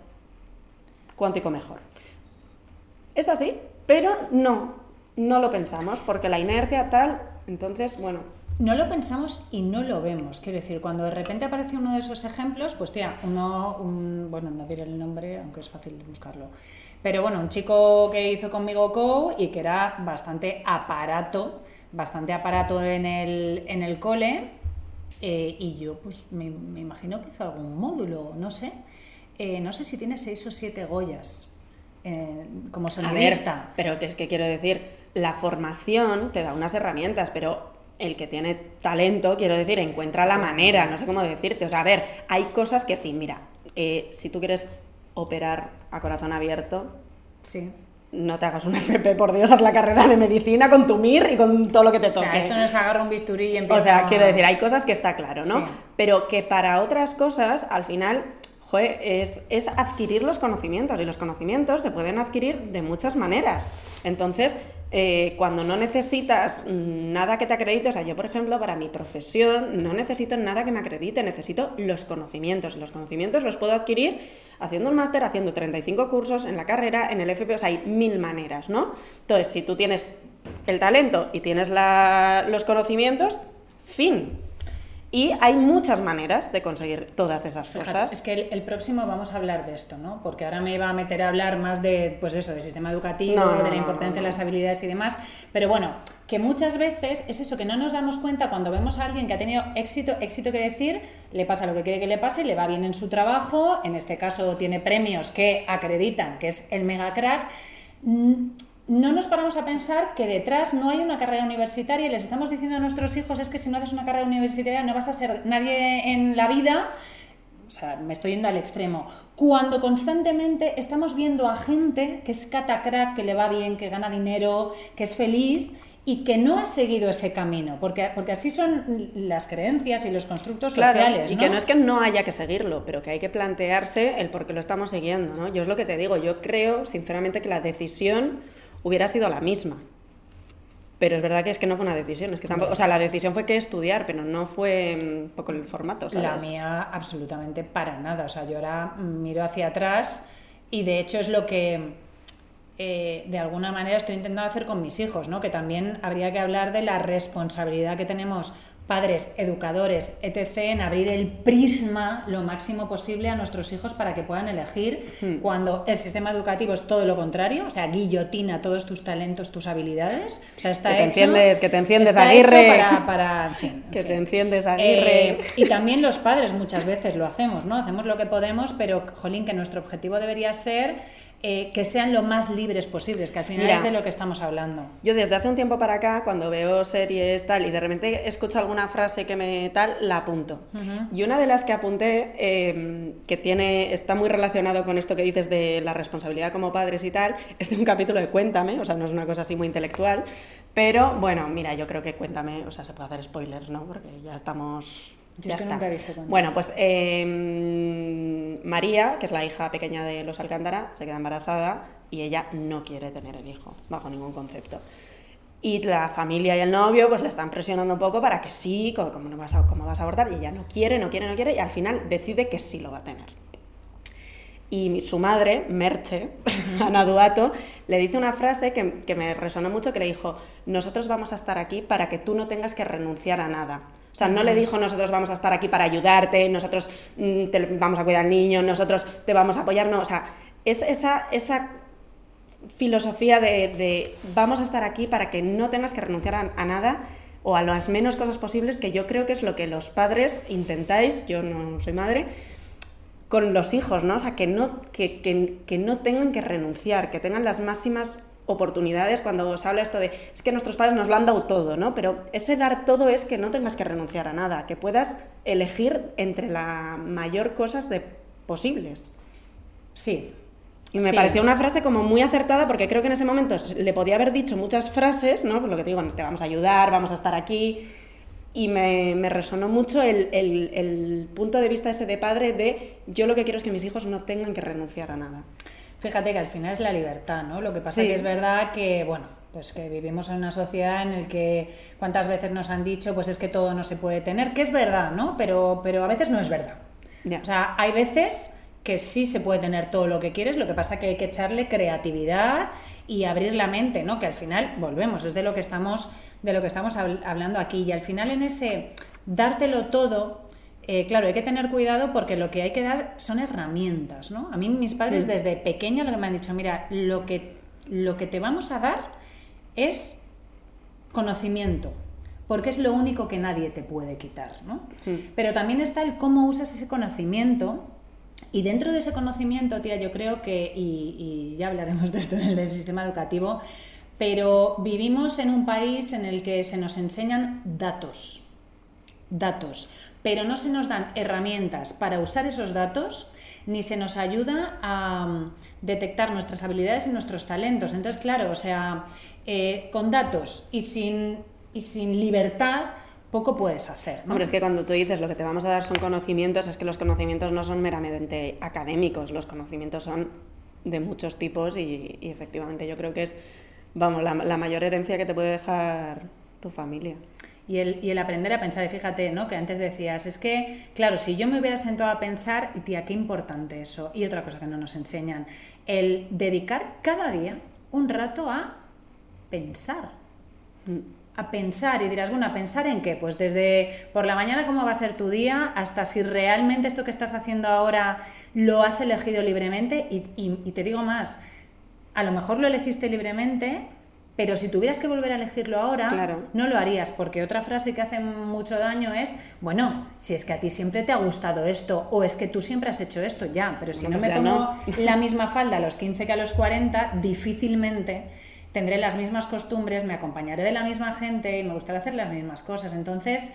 Cuántico mejor. Es así, pero no, no lo pensamos porque la inercia tal, entonces, bueno, no lo pensamos y no lo vemos. Quiero decir, cuando de repente aparece uno de esos ejemplos, pues tía, uno, un, bueno, no diré el nombre, aunque es fácil buscarlo. Pero bueno, un chico que hizo conmigo co y que era bastante aparato, bastante aparato en el, en el cole, eh, y yo pues me, imagino que hizo algún módulo, no sé. Eh, no sé si tiene seis o siete Goyas eh, como sonidista. pero que es que quiero decir, la formación te da unas herramientas, pero el que tiene talento, quiero decir, encuentra la manera, no sé cómo decirte. O sea, a ver, hay cosas que sí, mira, eh, si tú quieres operar a corazón abierto, sí. no te hagas un FP, por Dios, haz la carrera de medicina con tu MIR y con todo lo que te toque. O sea, esto no es agarrar un bisturí y empieza O sea, quiero decir, hay cosas que está claro, ¿no? Pero que para otras cosas, al final, es, es adquirir los conocimientos y los conocimientos se pueden adquirir de muchas maneras. Entonces, eh, cuando no necesitas nada que te acredite, o sea, yo por ejemplo para mi profesión no necesito nada que me acredite, necesito los conocimientos. Los conocimientos los puedo adquirir haciendo un máster, haciendo 35 cursos en la carrera, en el FP, o sea, hay mil maneras, ¿no? Entonces, si tú tienes el talento y tienes los conocimientos, fin, y hay muchas maneras de conseguir todas esas cosas. Es que el, próximo vamos a hablar de esto, ¿no? Porque ahora me iba a meter a hablar más de, pues eso, del sistema educativo, de la importancia de las habilidades y demás. Pero bueno, que muchas veces es eso, que no nos damos cuenta cuando vemos a alguien que ha tenido éxito, éxito quiere decir, le pasa lo que quiere que le pase, le va bien en su trabajo, en este caso tiene premios que acreditan que es el mega crack no nos paramos a pensar que detrás no hay una carrera universitaria y les estamos diciendo a nuestros hijos es que si no haces una carrera universitaria no vas a ser nadie en la vida. O sea, me estoy yendo al extremo. Cuando constantemente estamos viendo a gente que es catacrack, que le va bien, que gana dinero, que es feliz y que no ha seguido ese camino, porque, porque así son las creencias y los constructos sociales. Y que no es que no haya que seguirlo, pero que hay que plantearse el por qué lo estamos siguiendo. ¿no? Yo es lo que te digo, yo creo sinceramente que la decisión hubiera sido la misma. Pero es verdad que es que no fue una decisión, es que tampoco, o sea, la decisión fue que estudiar, pero no fue un mm, poco el formato. La mía absolutamente para nada, o sea, yo ahora miro hacia atrás y de hecho es lo que eh, de alguna manera estoy intentando hacer con mis hijos, ¿no? Que también habría que hablar de la responsabilidad que tenemos padres, educadores, etc., en abrir el prisma lo máximo posible a nuestros hijos para que puedan elegir hmm. cuando el sistema educativo es todo lo contrario, o sea, guillotina todos tus talentos, tus habilidades. O sea, está que te enciendes, que te enciendes Aguirre. para, fin, que te enciendes Aguirre. Eh, y también los padres muchas veces lo hacemos, ¿no? Hacemos lo que podemos, pero, jolín, que nuestro objetivo debería ser eh, que sean lo más libres posibles, que al final es de lo que estamos hablando. Yo desde hace un tiempo para acá, cuando veo series tal y de repente escucho alguna frase que me tal, la apunto. Y una de las que apunté, em, que tiene, está muy relacionado con esto que dices de la responsabilidad como padres y tal, es de un capítulo de Cuéntame, o sea, no es una cosa así muy intelectual, pero bueno, mira, yo creo que Cuéntame, o sea, se puede hacer spoilers, ¿no? Porque ya estamos ya está. bueno, pues em, María, que es la hija pequeña de los Alcántara, se queda embarazada y ella no quiere tener el hijo, bajo ningún concepto. Y la familia y el novio pues le están presionando un poco para que sí, como, no vas a, cómo vas a abortar, y ella no quiere, no quiere, no quiere, y al final decide que sí lo va a tener. Y su madre, Merche, Ana Duato, le dice una frase que, que me resonó mucho, que le dijo, nosotros vamos a estar aquí para que tú no tengas que renunciar a nada o sea, no le dijo nosotros vamos a estar aquí para ayudarte, nosotros mm, te vamos a cuidar al niño, nosotros te vamos a apoyar, no, o sea, es esa, esa filosofía de, vamos a estar aquí para que no tengas que renunciar a, nada o a las menos cosas posibles, que yo creo que es lo que los padres intentáis, yo no soy madre, con los hijos, ¿no? O sea, que no, que, que no tengan que renunciar, que tengan las máximas oportunidades cuando os habla esto de es que nuestros padres nos lo han dado todo, ¿no? Pero ese dar todo es que no tengas que renunciar a nada, que puedas elegir entre la mayor cosas de posibles. Sí. Y me pareció una frase como muy acertada porque creo que en ese momento le podía haber dicho muchas frases, ¿no? Por lo que te digo, te vamos a ayudar, vamos a estar aquí. Y me, me resonó mucho el, el, el punto de vista ese de padre de yo lo que quiero es que mis hijos no tengan que renunciar a nada. Fíjate que al final es la libertad, ¿no? Lo que pasa es que es verdad que, bueno, pues que vivimos en una sociedad en la que cuántas veces nos han dicho, pues es que todo no se puede tener, que es verdad, ¿no? Pero, pero a veces no es verdad. O sea, hay veces que sí se puede tener todo lo que quieres, lo que pasa que hay que echarle creatividad y abrir la mente, ¿no? Que al final, volvemos, es de lo que estamos, de lo que estamos hablando aquí. Y al final en ese dártelo todo, eh, claro, hay que tener cuidado porque lo que hay que dar son herramientas, ¿no? A mí mis padres desde pequeña lo que me han dicho, mira, lo que, lo que te vamos a dar es conocimiento, porque es lo único que nadie te puede quitar, ¿no? Pero también está el cómo usas ese conocimiento y dentro de ese conocimiento, tía, yo creo que, y, ya hablaremos de esto en el del sistema educativo, pero vivimos en un país en el que se nos enseñan datos, datos, pero no se nos dan herramientas para usar esos datos ni se nos ayuda a mm, detectar nuestras habilidades y nuestros talentos. Entonces, claro, o sea, eh, con datos y sin, y sin libertad, poco puedes hacer. ¿no? Hombre, es que cuando tú dices lo que te vamos a dar son conocimientos, es que los conocimientos no son meramente académicos, los conocimientos son de muchos tipos y, efectivamente yo creo que es, vamos, la, mayor herencia que te puede dejar tu familia. Y el, y el, aprender a pensar, y fíjate, ¿no? Que antes decías, es que, claro, si yo me hubiera sentado a pensar, y tía, qué importante eso. Y otra cosa que no nos enseñan, el dedicar cada día un rato a pensar. A pensar y dirás, bueno, ¿a pensar en qué? Pues desde por la mañana cómo va a ser tu día hasta si realmente esto que estás haciendo ahora lo has elegido libremente y, te digo más, a lo mejor lo elegiste libremente, pero si tuvieras que volver a elegirlo ahora, no lo harías, porque otra frase que hace mucho daño es, bueno, si es que a ti siempre te ha gustado esto, o es que tú siempre has hecho esto, ya, pero si no me pongo la misma falda a los 15 que a los 40, difícilmente tendré las mismas costumbres, me acompañaré de la misma gente y me gustará hacer las mismas cosas. Entonces,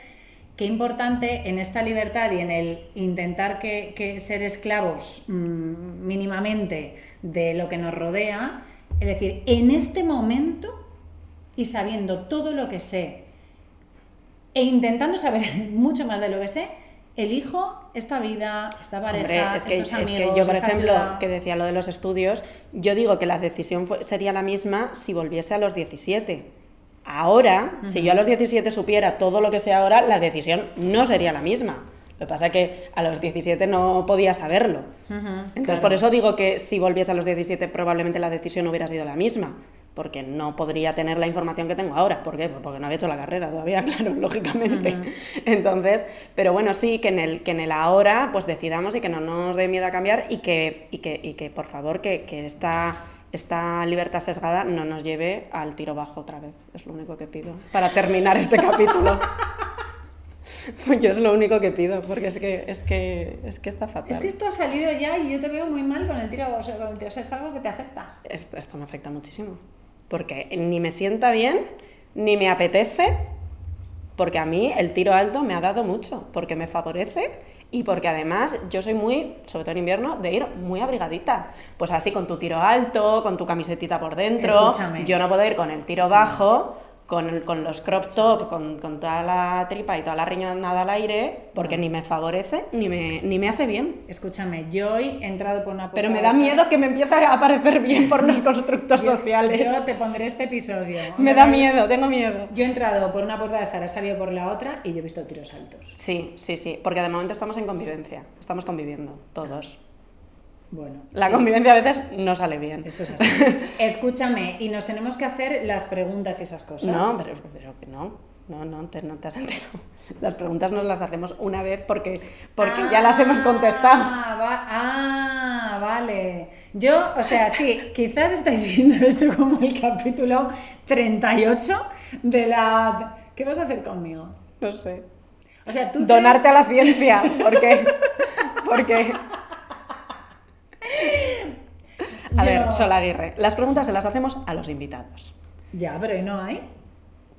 qué importante en esta libertad y en el intentar que, ser esclavos mm, mínimamente de lo que nos rodea, es decir, en este momento y sabiendo todo lo que sé e intentando saber mucho más de lo que sé, elijo esta vida, esta pareja, es que, estos amigos, es que yo, por ejemplo, que decía lo de los estudios, yo digo que la decisión sería la misma si volviese a los 17. Ahora, si yo a los 17 supiera todo lo que sé ahora, la decisión no sería la misma. Lo que pasa es que a los 17 no podía saberlo. Entonces, por eso digo que si volviese a los 17, probablemente la decisión hubiera sido la misma porque no podría tener la información que tengo ahora. ¿Por qué? Pues porque no había hecho la carrera todavía, claro, lógicamente. Entonces, pero bueno, sí, que en el, que en el ahora pues decidamos y que no nos dé miedo a cambiar y que, y que, y que por favor, que, que esta, esta libertad sesgada no nos lleve al tiro bajo otra vez. Es lo único que pido para terminar este capítulo. Pues yo es lo único que pido, porque es que, es que, es que está fatal. Es que esto ha salido ya y yo te veo muy mal con el tiro, o sea, con el tiro, o sea, es algo que te afecta. Esto, esto me afecta muchísimo porque ni me sienta bien, ni me apetece, porque a mí el tiro alto me ha dado mucho, porque me favorece y porque además yo soy muy, sobre todo en invierno, de ir muy abrigadita. Pues así con tu tiro alto, con tu camisetita por dentro. Yo no puedo ir con el tiro bajo con, con los crop top, con, con, toda la tripa y toda la riñonada al aire, porque ni me favorece ni me, ni me hace bien. Escúchame, yo hoy he entrado por una puerta Pero me da miedo que me empiece a aparecer bien por los constructos sociales. Yo te pondré este episodio. me da miedo, tengo miedo. Yo he entrado por una puerta de Zara, he salido por la otra y yo he visto tiros altos. Sí, sí, sí, porque de momento estamos en convivencia, estamos conviviendo, todos. Bueno, la convivencia a veces no sale bien. Esto es así. Escúchame, y nos tenemos que hacer las preguntas y esas cosas. No, pero, que no. No, no te, no te has enterado. Las preguntas nos las hacemos una vez porque, porque ya las hemos contestado. Ah, vale. Yo, o sea, sí, quizás estáis viendo esto como el capítulo 38 de la... ¿Qué vas a hacer conmigo? No sé. O sea, tú Donarte a la ciencia, porque... porque a ver, Sol Aguirre, las preguntas se las hacemos a los invitados. Ya, pero no hay?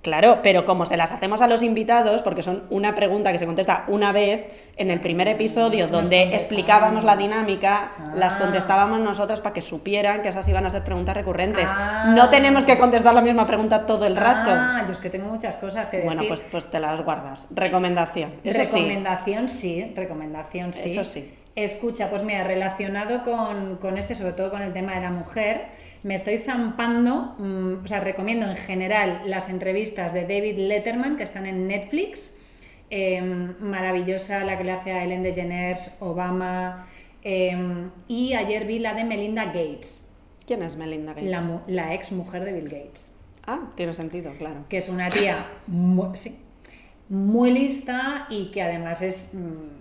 Claro, pero como se las hacemos a los invitados, porque son una pregunta que se contesta una vez, en el primer episodio donde explicábamos la dinámica, las ah. contestábamos nosotros para que supieran que esas iban a ser preguntas recurrentes. Ah. No tenemos que contestar la misma pregunta todo el rato. Ah, yo es que tengo muchas cosas que decir. Bueno, pues, pues te las guardas. Recomendación. recomendación sí. recomendación sí. Eso sí. Escucha, pues mira, relacionado con, este, sobre todo con el tema de la mujer, me estoy zampando, mm, o sea, recomiendo en general las entrevistas de David Letterman que están en Netflix. Em, maravillosa la que le hace a Ellen DeGeneres, Obama. Em, y ayer vi la de Melinda Gates. ¿Quién es Melinda Gates? La, la ex mujer de Bill Gates. Ah, tiene sentido, claro. Que es una tía muy, sí, muy lista y que además es, mm,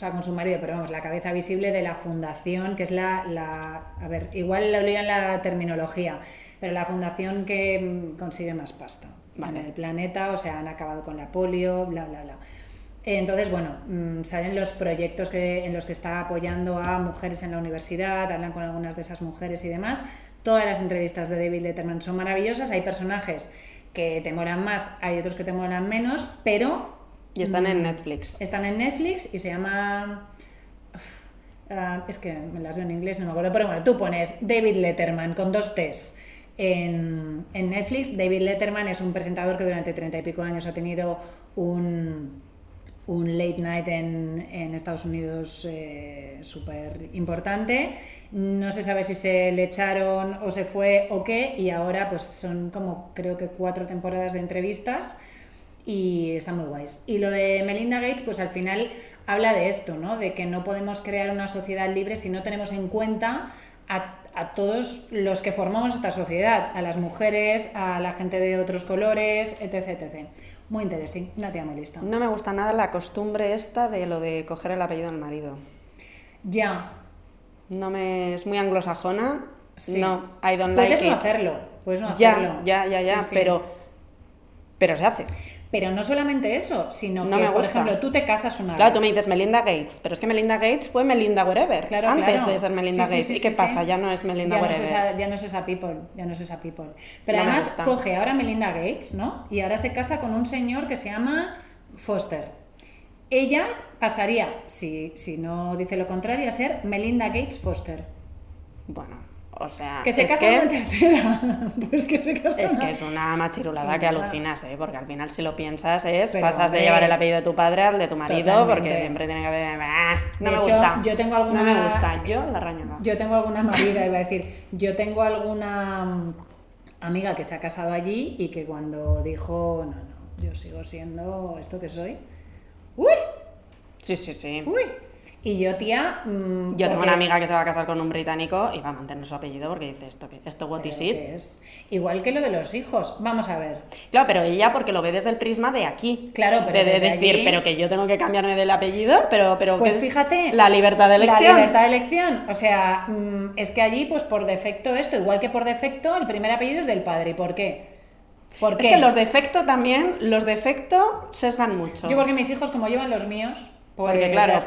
sea, con su marido, pero vamos, la cabeza visible de la fundación, que es la, la a ver, igual lo en la terminología, pero la fundación que mm, consigue más pasta en el planeta, o sea, han acabado con la polio, bla, bla, bla. Entonces, bueno, mm, salen los proyectos que, en los que está apoyando a mujeres en la universidad, hablan con algunas de esas mujeres y demás. Todas las entrevistas de David Letterman son maravillosas, hay personajes que te moran más, hay otros que te moran menos, pero... Y están en mm, Netflix. Están en Netflix y se llama... Ah, es que me las veo en inglés, no me acuerdo, pero bueno, tú pones David Letterman con dos T's en, en Netflix. David Letterman es un presentador que durante treinta y pico años ha tenido un un late night en, en Estados Unidos eh, súper importante. No se sabe si se le echaron o se fue o qué, y ahora pues son como creo que cuatro temporadas de entrevistas y están muy guays. Y lo de Melinda Gates, pues al final habla de esto, ¿no? De que no podemos crear una sociedad libre si no tenemos en cuenta a, a, todos los que formamos esta sociedad, a las mujeres, a la gente de otros colores, etc. etc. Muy interesante, una tía muy lista. No me gusta nada la costumbre esta de lo de coger el apellido del marido. Ya. No me es muy anglosajona. No, I don't like Puedes no hacerlo, puedes no ya, hacerlo. Ya, ya, ya, pero pero se hace. Pero no solamente eso, sino que, por ejemplo, tú te casas una Claro, tú me dices Melinda Gates, pero es que Melinda Gates fue Melinda Wherever claro, antes de ser Melinda Gates. ¿Y qué pasa? Ya no es Melinda ya Wherever. No es esa, ya no es esa people, ya no es esa people. Pero además coge ahora Melinda Gates, ¿no? Y ahora se casa con un señor que se llama Foster. Ella pasaría, si, si no dice lo contrario, a ser Melinda Gates Foster. Bueno, o sea, que se casa una tercera. pues que se casa Es que es una machirulada que alucinas, ¿eh? Porque al final, si lo piensas, es pasas de llevar el apellido de tu padre al de tu marido, porque siempre tiene que haber. Ah, no me gusta. Yo tengo alguna. No me gusta. Yo la raño Yo tengo alguna movida, iba a decir. Yo tengo alguna mm, amiga que se ha casado allí y que cuando dijo, no, no, yo sigo siendo esto que soy. ¡Uy! Sí, sí, sí. ¡Uy! Y yo, tía. Mm, yo tengo una amiga que se va a casar con un británico y va a mantener su apellido porque dice esto, esto what is Es? Igual que lo de los hijos. Vamos a ver. Claro, pero ella porque lo ve desde el prisma de aquí. Claro, pero. De, decir, pero que yo tengo que cambiarme del apellido, pero. pero pues fíjate. La libertad de elección. La libertad de elección. O sea, mm, es que allí, pues por defecto, esto, igual que por defecto, el primer apellido es del padre. ¿Y por qué? ¿Por es que los defectos también, los defectos sesgan mucho. Yo porque mis hijos, como llevan los míos, porque claro,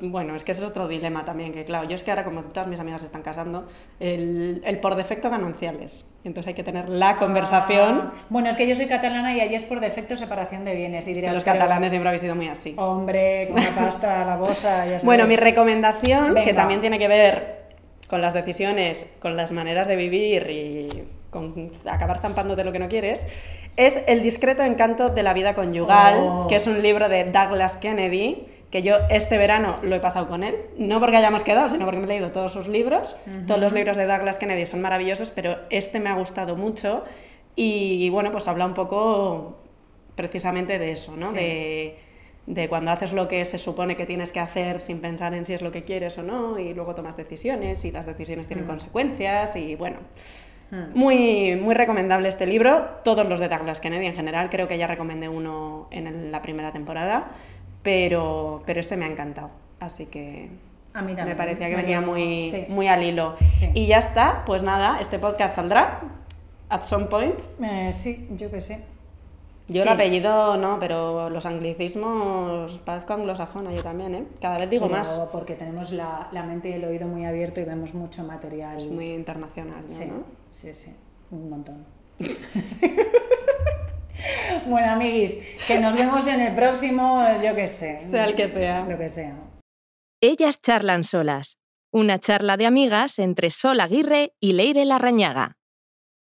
bueno, es que ese es otro dilema también, que claro, yo es que ahora como todas mis amigas se están casando, el, el por defecto gananciales, entonces hay que tener la conversación. Ah, bueno, es que yo soy catalana y allí es por defecto separación de bienes. Y dirás, los catalanes siempre habéis sido muy así. Hombre, con la pasta, la bosa, ya Bueno, mi recomendación, que también tiene que ver con las decisiones, con las maneras de vivir y con acabar zampándote lo que no quieres, es El discreto encanto de la vida conyugal, oh. que es un libro de Douglas Kennedy, que yo este verano lo he pasado con él, no porque hayamos quedado, sino porque me he leído todos sus libros, todos los libros de Douglas Kennedy son maravillosos, pero este me ha gustado mucho y bueno, pues habla un poco precisamente de eso, ¿no? De, de cuando haces lo que se supone que tienes que hacer sin pensar en si es lo que quieres o no y luego tomas decisiones y las decisiones tienen mm. consecuencias y bueno, Hmm. Muy, muy recomendable este libro, todos los de Douglas Kennedy en general, creo que ya recomendé uno en la primera temporada, pero, pero este me ha encantado, así que a mí me parecía que venía muy, muy al hilo. Y ya está, pues nada, este podcast saldrá at some point. Eh, sí, yo que sé. Yo el apellido no, pero los anglicismos parezco anglosajona yo también, ¿eh? Cada vez digo más. Porque tenemos la, mente y el oído muy abierto y vemos mucho material. Es muy internacional, ¿no? Sí, sí, sí, un montón. bueno, amiguis, que nos vemos en el próximo, yo qué sé. Sea el que sea. Lo que sea. Ellas charlan solas. Una charla de amigas entre Sol Aguirre y Leire Larrañaga.